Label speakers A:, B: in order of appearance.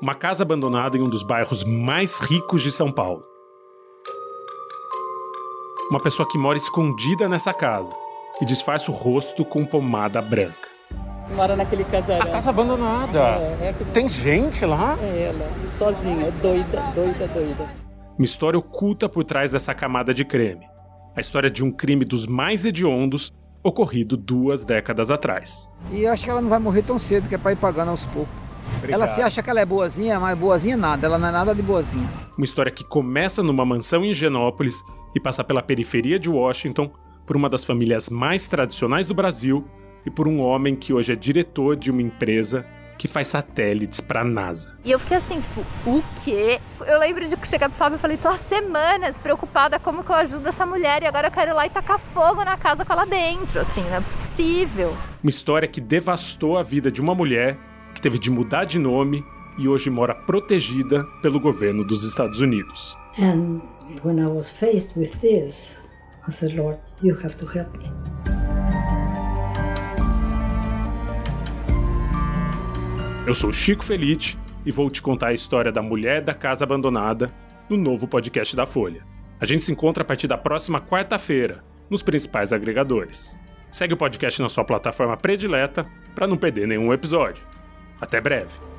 A: uma casa abandonada em um dos bairros mais ricos de São Paulo. Uma pessoa que mora escondida nessa casa e disfarça o rosto com pomada branca.
B: Mora naquele casarão.
A: A casa abandonada.
B: É, é aquele...
A: Tem gente lá?
B: É ela, sozinha, doida, doida, doida.
A: Uma história oculta por trás dessa camada de creme. A história de um crime dos mais hediondos ocorrido duas décadas atrás.
C: E eu acho que ela não vai morrer tão cedo, que é para ir pagando aos poucos. Obrigado. Ela se acha que ela é boazinha, mas boazinha nada, ela não é nada de boazinha.
A: Uma história que começa numa mansão em Genópolis e passa pela periferia de Washington, por uma das famílias mais tradicionais do Brasil e por um homem que hoje é diretor de uma empresa que faz satélites para a NASA.
D: E eu fiquei assim, tipo, o quê? Eu lembro de chegar pro Fábio e falei, tô há semanas preocupada como que eu ajudo essa mulher e agora eu quero ir lá e tacar fogo na casa com ela dentro, assim, não é possível.
A: Uma história que devastou a vida de uma mulher que teve de mudar de nome e hoje mora protegida pelo governo dos Estados Unidos.
E: And when I was faced with this, I said, Lord, you have to help me.
A: Eu sou Chico Felite e vou te contar a história da mulher da casa abandonada no novo podcast da Folha. A gente se encontra a partir da próxima quarta-feira, nos principais agregadores. Segue o podcast na sua plataforma predileta para não perder nenhum episódio. Até breve!